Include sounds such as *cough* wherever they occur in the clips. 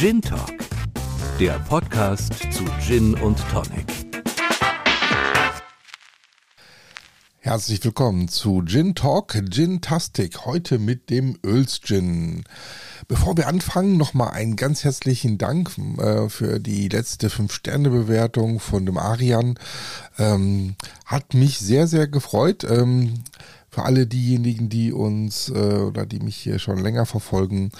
Gin Talk, der Podcast zu Gin und Tonic. Herzlich willkommen zu Gin Talk Gin Tastic, heute mit dem Öls Gin. Bevor wir anfangen, nochmal einen ganz herzlichen Dank äh, für die letzte 5-Sterne-Bewertung von dem Arian. Ähm, hat mich sehr, sehr gefreut. Ähm, für alle diejenigen, die uns äh, oder die mich hier schon länger verfolgen,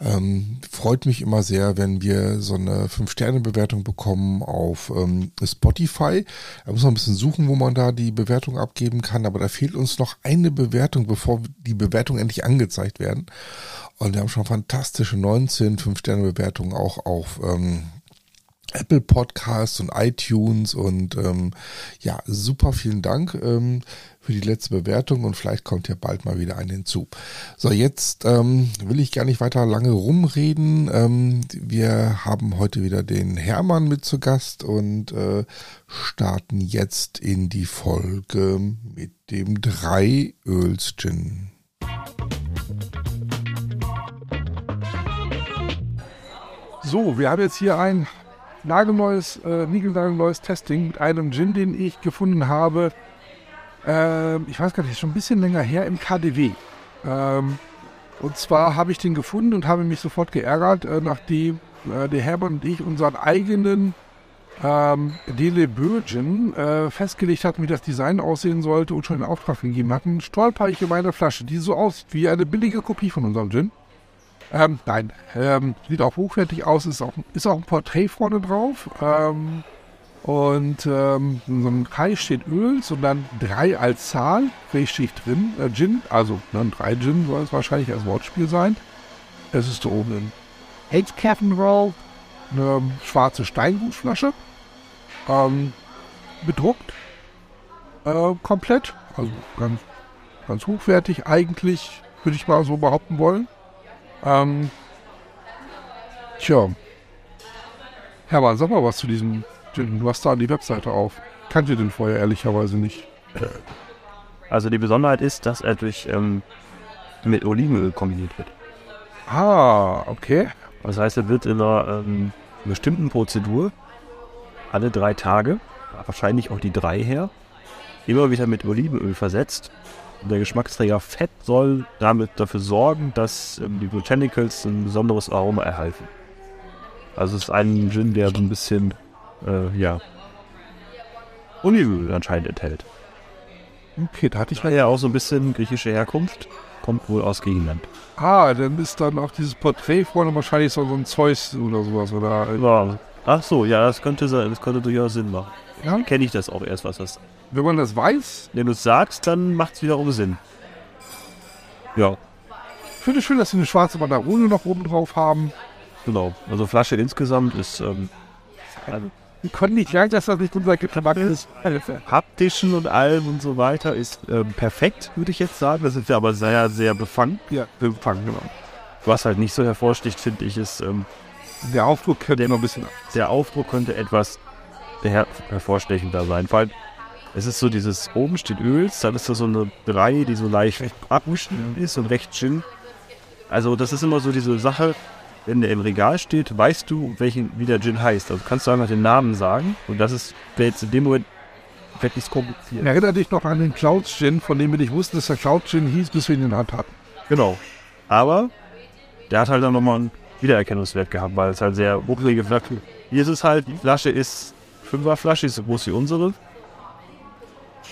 ähm, freut mich immer sehr, wenn wir so eine 5-Sterne-Bewertung bekommen auf ähm, Spotify. Da muss man ein bisschen suchen, wo man da die Bewertung abgeben kann, aber da fehlt uns noch eine Bewertung, bevor die Bewertungen endlich angezeigt werden. Und wir haben schon fantastische 19 5-Sterne-Bewertungen auch auf ähm, Apple Podcasts und iTunes und ähm, ja, super vielen Dank ähm, für die letzte Bewertung und vielleicht kommt ja bald mal wieder eine hinzu. So, jetzt ähm, will ich gar nicht weiter lange rumreden. Ähm, wir haben heute wieder den Hermann mit zu Gast und äh, starten jetzt in die Folge mit dem drei Öls Gin. So, wir haben jetzt hier ein nagelneues, äh, niegelnagelneues Testing mit einem Gin, den ich gefunden habe. Ähm, ich weiß gar nicht, ist schon ein bisschen länger her im KDW. Ähm, und zwar habe ich den gefunden und habe mich sofort geärgert, äh, nachdem äh, der Herbert und ich unseren eigenen ähm, Dele Gin äh, festgelegt hatten, wie das Design aussehen sollte und schon in Auftrag gegeben hatten, stolper ich in meine Flasche, die so aussieht wie eine billige Kopie von unserem Gin. Ähm, nein, ähm, sieht auch hochwertig aus, ist auch, ist auch ein Porträt vorne drauf. Ähm, und ähm, in so einem Kai steht Öls und dann drei als Zahl, steht drin, äh, Gin, also ne, drei Gin soll es wahrscheinlich als Wortspiel sein. Es ist oben ein Hate Captain Roll, eine schwarze Steingutflasche, ähm, bedruckt, äh, komplett, also ganz, ganz hochwertig eigentlich, würde ich mal so behaupten wollen. Ähm, tja. Hermann, sag mal was zu diesem. Du hast da die Webseite auf. Kannte den vorher ehrlicherweise nicht. Also die Besonderheit ist, dass er durch ähm, mit Olivenöl kombiniert wird. Ah, okay. Das heißt, er wird in einer ähm, bestimmten Prozedur alle drei Tage, wahrscheinlich auch die drei her, immer wieder mit Olivenöl versetzt der Geschmacksträger Fett soll damit dafür sorgen, dass ähm, die Botanicals ein besonderes Aroma erhalten. Also es ist ein Gin, der so ein bisschen, äh, ja, Olivenöl anscheinend enthält. Okay, da hatte ich mal ja auch so ein bisschen griechische Herkunft. Kommt wohl aus Griechenland. Ah, dann ist dann auch dieses Porträt vorne wahrscheinlich so ein Zeus oder sowas, oder? Ja. Ach so, ja, das könnte sein, das könnte durchaus Sinn machen. Ja? Kenne ich das auch erst, was das wenn man das weiß. Wenn du es sagst, dann macht es wiederum Sinn. Ja. Ich finde es schön, dass sie eine schwarze Banderole noch oben drauf haben. Genau. Also Flasche insgesamt ist. Ähm, also wir konnten nicht sagen, dass das nicht unser Geschmack ist. Haptischen und allem und so weiter ist ähm, perfekt, würde ich jetzt sagen. Das ist ja aber sehr, sehr befangen. Ja, befangen, genau. Was halt nicht so hervorsticht, finde ich, ist. Ähm, der Aufdruck könnte noch ein bisschen. Der Aufdruck könnte etwas her hervorstechender sein. Vor allem, es ist so dieses, oben steht Öls, dann ist da so eine Brei, die so leicht abgeschnitten ist und recht Gin. Also das ist immer so diese Sache, wenn der im Regal steht, weißt du, welchen, wie der Gin heißt. Also kannst du einfach den Namen sagen und das ist jetzt in dem Moment wirklich kompliziert. Erinnere dich noch an den Clouds Gin, von dem wir nicht wussten, dass der Cloud Gin hieß, bis wir ihn in der Hand hatten. Genau. Aber der hat halt dann nochmal einen Wiedererkennungswert gehabt, weil es halt sehr buckelige Flasche Hier ist es halt, die Flasche ist Fünferflasche, ist so groß wie unsere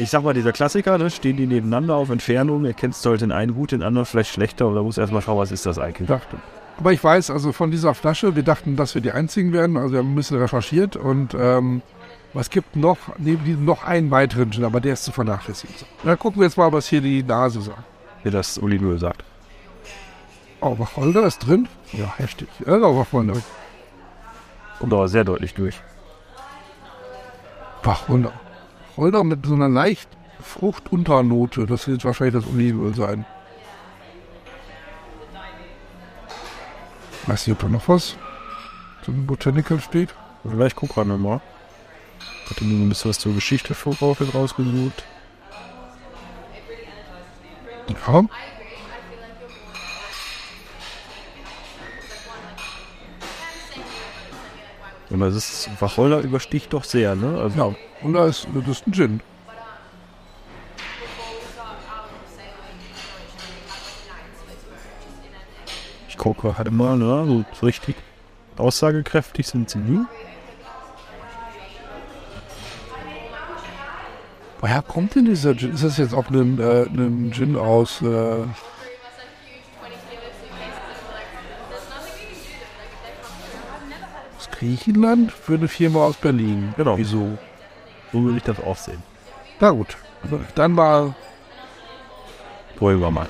ich sag mal, dieser Klassiker, ne, stehen die nebeneinander auf Entfernung, erkennst du halt den einen gut, den anderen vielleicht schlechter und da musst erstmal schauen, was ist das eigentlich. Dachte. Aber ich weiß, also von dieser Flasche, wir dachten, dass wir die einzigen werden, also wir haben ein bisschen recherchiert und ähm, was gibt noch, neben diesem noch einen weiteren Gin, aber der ist zu vernachlässigen. Dann gucken wir jetzt mal, was hier die Nase sagt. Wie das Olivenöl sagt. Oh, Wacholder ist drin? Ja, heftig. Ja, Wacholder. Kommt aber sehr deutlich durch. Wacholder. Holder mit so einer leicht Fruchtunternote. Das wird wahrscheinlich das Olivenöl sein. Weiß nicht, ob da noch was zum Botanical steht. Vielleicht guck gerade mal. Ich hatte nur ein bisschen was zur Geschichte voraus rausgesucht. Ja. Aber das ist, Wacholder übersticht doch sehr, ne? Also, Ja, und da ist, das ist ein Gin. Ich gucke halt mal, ne? So, richtig aussagekräftig sind sie nie. Woher kommt denn dieser Gin? Ist das jetzt auch ein, äh, Gin aus äh, Griechenland für eine Firma aus Berlin? Genau. Wieso? So würde ich das auch sehen. Na gut, dann mal Probieren wir mal.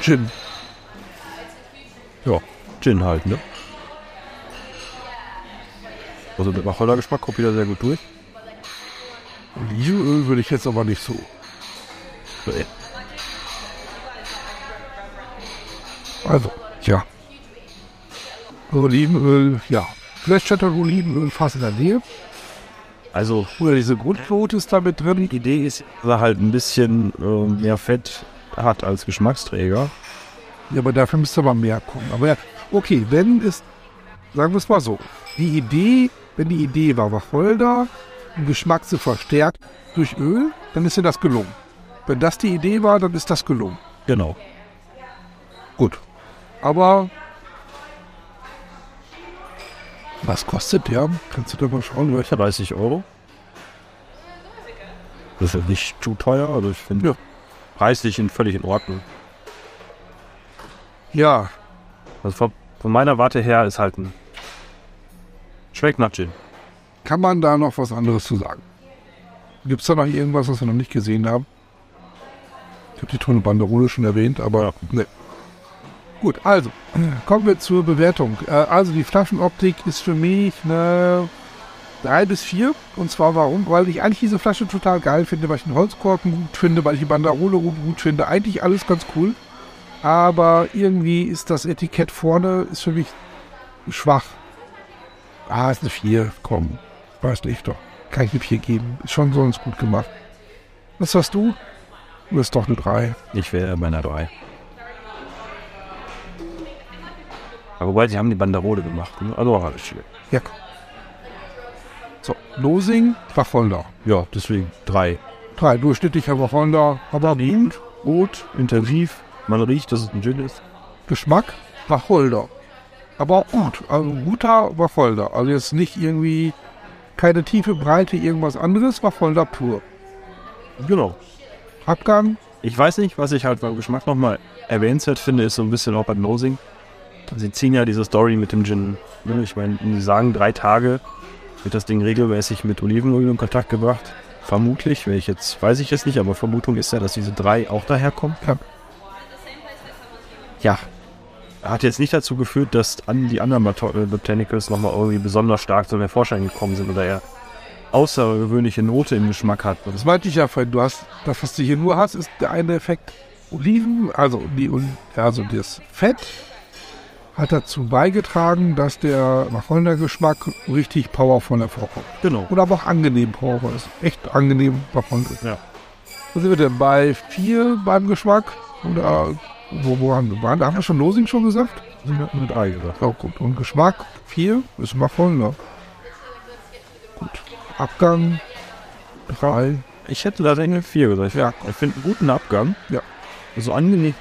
Gin. Ja, Gin halt, ne? Also der Wacholder-Geschmack kommt wieder sehr gut durch. Olivenöl würde ich jetzt aber nicht so. So, Also, ja. Olivenöl, ja. Vielleicht statt Olivenöl fast in der Nähe. Also Oder diese Grundnote ist da mit drin. die Idee ist, dass er halt ein bisschen äh, mehr Fett hat als Geschmacksträger. Ja, aber dafür müsste aber mehr kommen. Aber ja, okay, wenn es, sagen wir es mal so, die Idee, wenn die Idee war, Wacholder, den Geschmack zu verstärken durch Öl, dann ist dir das gelungen. Wenn das die Idee war, dann ist das gelungen. Genau. Gut. Aber was kostet der? Kannst du da mal schauen? Ich 30 Euro. Das ist ja nicht zu teuer, also ich finde Ja. preislich in, völlig in Ordnung. ja, Also von, von meiner Warte her ist halt ein Schmeckt nach Gin. kann man da noch was anderes zu sagen? Gibt es da noch irgendwas, was wir noch nicht gesehen haben? Ich habe die tolle Banderole schon erwähnt, aber Ja. ne. Gut, also, *clears throat* kommen wir zur Bewertung. Äh, Also die Flaschenoptik ist für mich eine 3 bis 4. Und zwar warum? Weil ich eigentlich diese Flasche total geil finde, weil ich den Holzkorken gut finde, weil ich die Banderole gut, gut finde. Eigentlich alles ganz cool. Aber irgendwie ist das Etikett vorne, ist für mich schwach. Ah, ist eine 4. Komm, weiß nicht doch. Kann ich eine 4 geben. Ist schon sonst gut gemacht. Was hast du? Du bist doch eine 3. Ich wäre bei einer 3. Aber wobei, sie haben die Banderole gemacht. Ne? Also alles schön. Ja. So, Losing, Wacholder. Ja, deswegen 3. Drei durchschnittlicher Wacholder, aber gut. Gut, intensiv. Man riecht, dass es ein Gin ist. Geschmack, Wacholder. Aber gut. Also guter Wacholder. Also jetzt nicht irgendwie keine tiefe Breite, irgendwas anderes. Wacholder pur. Genau. Abgang, Ich weiß nicht, was ich halt beim Geschmack nochmal erwähnenswert finde, ist so ein bisschen auch beim Nosing. Sie ziehen ja diese Story mit dem Gin. ne? Ich meine, sie sagen, drei Tage wird das Ding regelmäßig mit Olivenöl in Kontakt gebracht. Vermutlich, wenn ich jetzt, weiß ich es nicht, aber Vermutung ist ja, dass diese drei auch daherkommen. Ja. Ja. Hat jetzt nicht dazu geführt, dass an die anderen äh, Botanicals nochmal irgendwie besonders stark zum Vorschein gekommen sind oder eher außergewöhnliche Note im Geschmack hat. das meinte ich ja vorhin. Du hast, das, was du hier nur hast, ist der eine Effekt. Oliven, also, die, also das Fett hat dazu beigetragen, dass der Wacholder-Geschmack richtig powervoll hervorkommt. Genau. Oder aber auch angenehm powervoll ist. Echt angenehm Wacholder. Ja. Wo sind wir denn? Bei vier beim Geschmack? Oder wo, wo haben wir? Da haben wir schon Losing schon gesagt? Mit Ei gesagt. Auch gut. Und Geschmack vier ist Wacholder. Gut. Abgang drei. Ich hätte da eine 4 gesagt. Ja. Ich finde einen guten Abgang. Ja. So angenehm.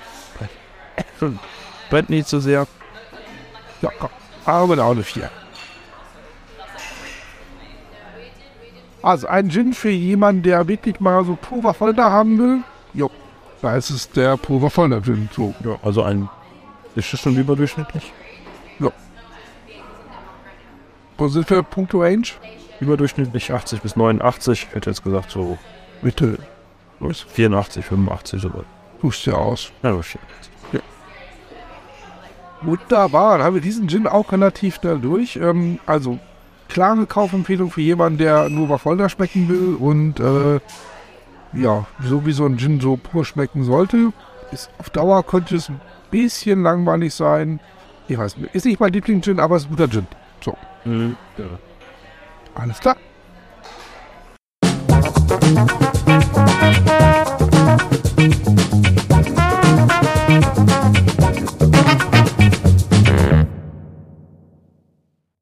Brennt nicht so sehr. Ja, komm. Aber auch eine vier. Also ein Gin für jemanden, der wirklich mal so Wacholder haben will. Jo, da ist es der Wacholder Gin. So, ja. Also ein. Ist das schon überdurchschnittlich? Wo sind wir? Punkto Range? Überdurchschnittlich 80 bis 89. Ich hätte jetzt gesagt so Bitte. 84, 85 so. Tust ja aus. Ja, das ist Wunderbar, dann haben wir diesen Gin auch relativ schnell durch. Ähm, also, klare Kaufempfehlung für jemanden, der nur Wacholder schmecken will und äh, ja, so wie so ein Gin so pur schmecken sollte. Ist auf Dauer könnte es ein bisschen langweilig sein. Ich weiß nicht, ist nicht mein Lieblings-Gin, aber es ist ein guter Gin. So, Mhm. Ja. alles klar.